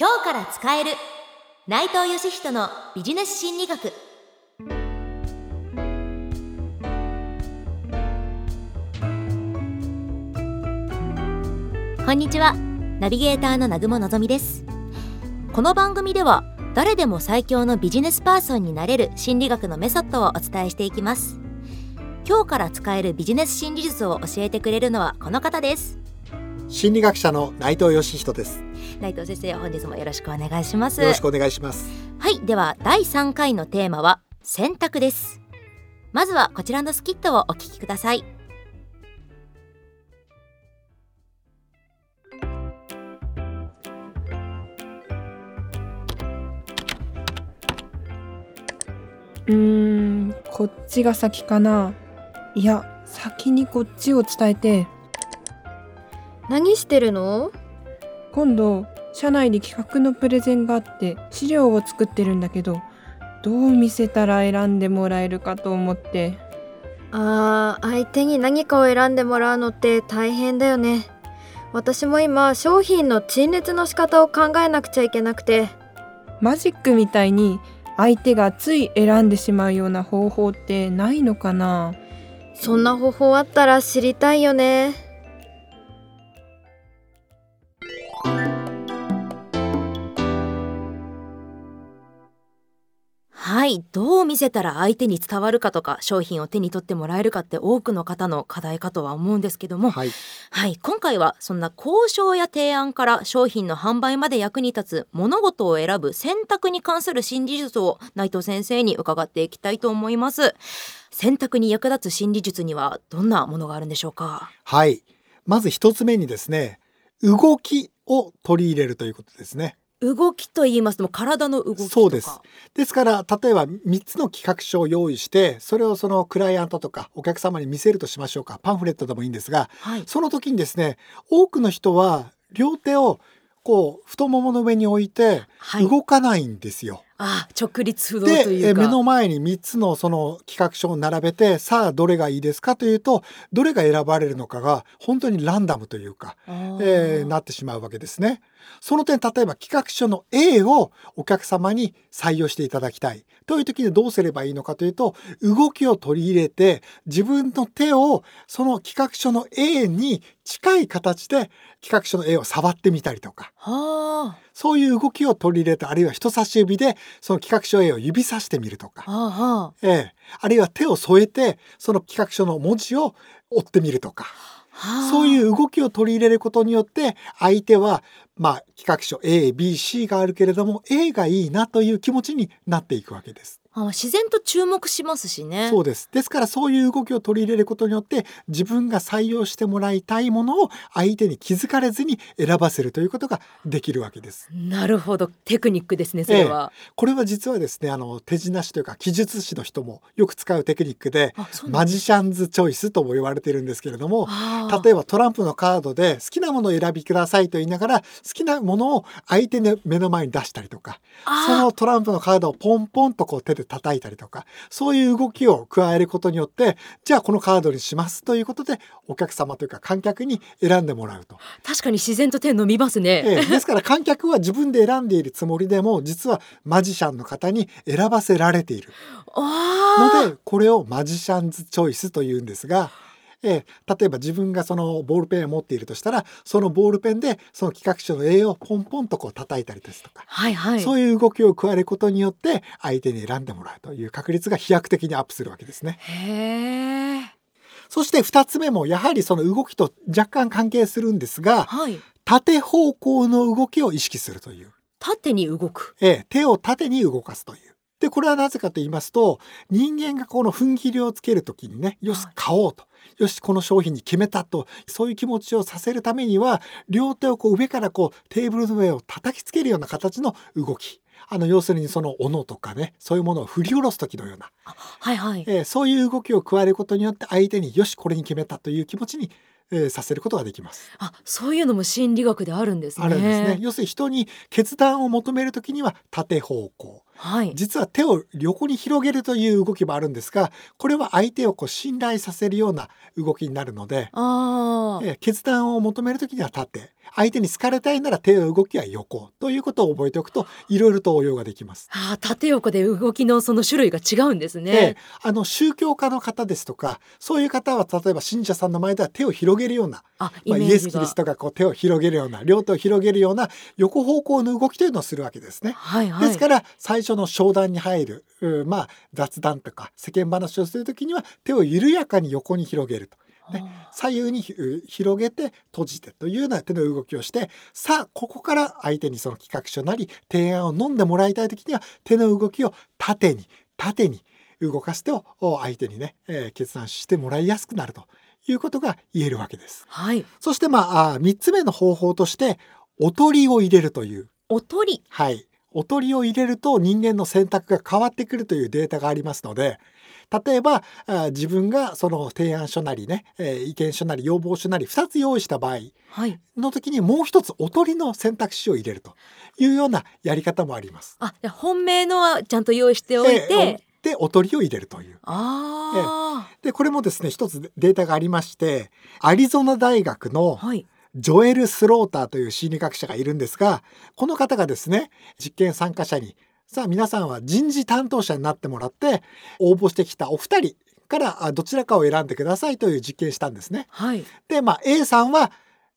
今日から使える。内藤義人のビジネス心理学。こんにちは。ナビゲーターの南雲のぞみです。この番組では誰でも最強のビジネスパーソンになれる心理学のメソッドをお伝えしていきます。今日から使えるビジネス心理術を教えてくれるのはこの方です。心理学者の内藤義人です。内藤先生本日もよろしくお願いします。よろしくお願いします。はいでは第3回のテーマは選択です。まずはこちらのスキットをお聞きください。うーんこっちが先かな。いや先にこっちを伝えて何してるの？今度社内で企画のプレゼンがあって資料を作ってるんだけどどう見せたら選んでもらえるかと思って。あー相手に何かを選んでもらうのって大変だよね。私も今商品の陳列の仕方を考えなくちゃいけなくて。マジックみたいに相手がつい選んでしまうような方法ってないのかな？そんな方法あったら知りたいよねはいどう見せたら相手に伝わるかとか商品を手に取ってもらえるかって多くの方の課題かとは思うんですけども。はい。はい。今回はそんな交渉や提案から商品の販売まで役に立つ物事を選ぶ選択に関する心理術を内藤先生に伺っていきたいと思います。選択に役立つ心理術にはどんなものがあるんでしょうか？はい。まず一つ目にですね動きを取り入れるということですね動きと言いますとも体の動きとか。そうです。ですから例えば3つの企画書を用意してそれをそのクライアントとかお客様に見せるとしましょうか。パンフレットでもいいんですがはい。その時にですね多くの人は両手をこう太ももの上に置いてはい。動かないんですよ。あ直立不動でというか。え目の前に3つのその企画書を並べてさあどれがいいですかというとどれが選ばれるのかが本当にランダムというか、えーなってしまうわけですね。その点例えば企画書の A をお客様に採用していただきたい。という時にどうすればいいのかというと動きを取り入れて自分の手をその企画書の A に近い形で企画書の A を触ってみたりとか。はあそういう動きを取り入れてあるいは人差し指でその企画書 A を指さしてみるとか、ええ、あるいは手を添えてその企画書の文字を追ってみるとかそういう動きを取り入れることによって相手はまあ企画書 ABC があるけれども A がいいなという気持ちになっていくわけです。あ自然と注目しますしね。そうです。ですからそういう動きを取り入れることによって自分が採用してもらいたいものを相手に気づかれずに選ばせるということができるわけです。なるほど。テクニックですねそれは、これは実はですねあの手品師というか記述師の人もよく使うテクニックでマジシャンズチョイスとも言われてるんですけれども例ええばトランプのカードで好きなものを選びくださいと言いながら好きなものを相手の目の前に出したりとかそのトランプのカードをポンポンとこう手で叩いたりとかそういう動きを加えることによってじゃあこのカードにしますということでお客様というか観客に選んでもらうと。確かに自然と手伸びますね、ええですから観客は自分で選んでいるつもりでも実はマジシャンの方に選ばせられている。ああのでこれをマジシャンズチョイスというんですが、ええ例えば自分がそのボールペンを持っているとしたらそのボールペンでその企画書の絵をポンポンとこう叩いたりですとか、はいはいそういう動きを加えることによって相手に選んでもらうという確率が飛躍的にアップするわけですね。へえそして2つ目もやはりその動きと若干関係するんですがはい縦方向の動きを意識するという。縦に動くええ、手を縦に動かすという。でこれはなぜかと言いますと人間がこの踏ん切りをつけるときにねよしはい買おうと。よしこの商品に決めたと。そういう気持ちをさせるためには両手をこう上からこうテーブルの上を叩きつけるような形の動き。あの要するにその斧とかねそういうものを振り下ろす時のような、はいはい。えーそういう動きを加えることによって相手によしこれに決めたという気持ちに、えーさせることができます。あそういうのも心理学であるんですね。あるんですね。要するに人に決断を求めるときには縦方向。はい。実は手を横に広げるという動きもあるんですがこれは相手をこう信頼させるような動きになるので、あー。えー決断を求める時には縦相手に好かれたいなら手の動きは横ということを覚えておくといろいろと応用ができます。あー縦横で動きのその種類が違うんですでね。あの宗教家の方ですとかそういう方は例えば信者さんの前では手を広げるような、あイまあ、イエス・キリストがこう手を広げるような両手を広げるような横方向の動きというのをするわけですね。はいはい。ですから最初の商談に入る、うまあ雑談とか世間話をする時には手を緩やかに横に広げると。ねあ左右にう広げて閉じてというような手の動きをしてさあここから相手にその企画書なり提案を飲んでもらいたい時には手の動きを縦に縦に動かすとお相手にね、えー決断してもらいやすくなるということが言えるわけです。ーはい。そしてまああ3つ目の方法としておとりを入れるというおとり。はい。おとりを入れると人間の選択が変わってくるというデータがありますので、例えばあ自分がその提案書なりね、えー意見書なり要望書なり2つ用意した場合はい。の時にもう一つおとりの選択肢を入れるというようなやり方もあります。あ本命のはちゃんと用意しておいて。えーでおとりを入れるという。あでこれもですね一つデータがありましてアリゾナ大学あ。のはい。ジョエル・スローターという心理学者がいるんですがこの方がですね実験参加者にさあ皆さんは人事担当者になってもらって応募してきたお二人からあどちらかを選んでくださいという実験したんですね。はい。でまあ A さんは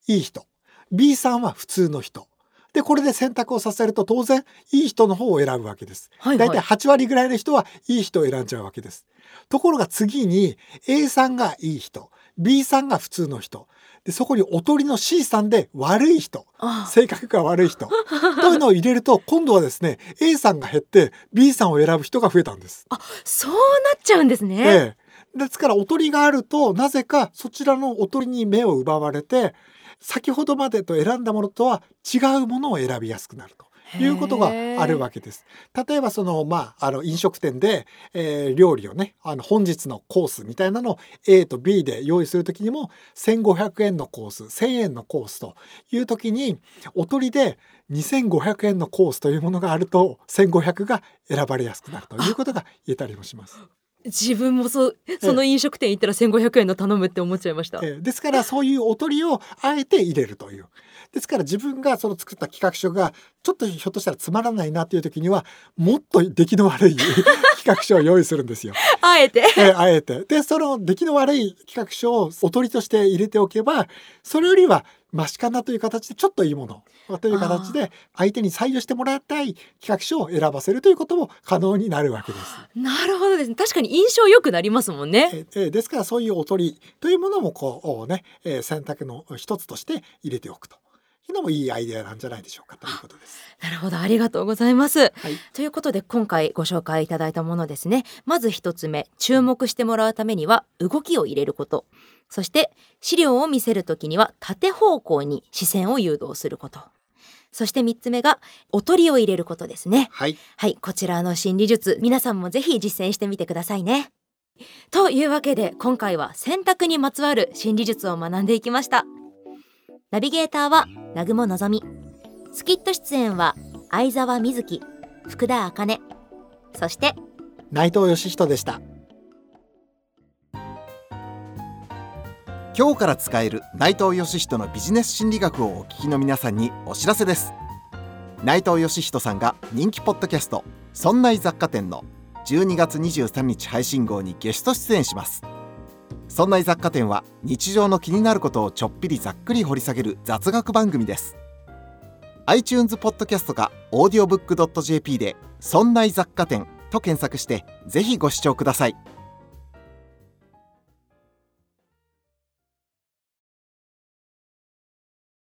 いい人 B さんは普通の人でこれで選択をさせると当然いい人の方を選ぶわけです。はい。大体はい。8割ぐらいの人はいい人を選んじゃうわけです。ところが次に A さんがいい人 B さんが普通の人でそこにおとりの C さんで悪い人あ性格が悪い人 というのを入れると今度はですね A さんが減って B さんを選ぶ人が増えたんです。そうなっちゃうんですね。ええ、ですからおとりがあるとなぜかそちらのおとりに目を奪われて先ほどまでと選んだものとは違うものを選びやすくなると。いうことがあるわけです。例えばそのまああの飲食店で、えー料理をねあの本日のコースみたいなのを A と B で用意するときにも1,500円のコース1,000円のコースというときにおとりで2,500円のコースというものがあると1,500が選ばれやすくなるということが言えたりもします。自分もそうその飲食店行ったら1500円の頼むって思っちゃいました。えーですからそういうおとりをあえて入れるという。ですから自分がその作った企画書がちょっとひょっとしたらつまらないなっていう時にはもっと出来の悪い 企画書を用意するんですよ。あえて。えーあえて。でその出来の悪い企画書をおとりとして入れておけばそれよりはマシかなという形でちょっといいものという形で相手に採用してもらいたい企画書を選ばせるということも可能になるわけです。なるほどですね。確かに印象良くなりますもんね。えですからそういうおとりというものもこうね、えー選択の一つとして入れておくというのもいいアイデアなんじゃないでしょうかということです。なるほど、ありがとうございます。はい、ということで今回ご紹介いただいたものですね。まず一つ目注目してもらうためには動きを入れること。そして資料を見せるときには縦方向に視線を誘導すること。そして三つ目がおとりを入れることですね。はい、はい。こちらの心理術皆さんもぜひ実践してみてくださいね。というわけで今回は選択にまつわる心理術を学んでいきましたナビゲーターは南雲のぞみスキット出演は相沢瑞希福田茜。そして内藤義人でした。今日から使える内藤義人のビジネス心理学をお聞きの皆さんにお知らせです。内藤義人さんが人気ポッドキャスト「そんな雑貨店」の12月23日配信号にゲスト出演します。そんな雑貨店は日常の気になることをちょっぴりざっくり掘り下げる雑学番組です。iTunes ポッドキャストか audiobook.jp で「そんな雑貨店」と検索してぜひご視聴ください。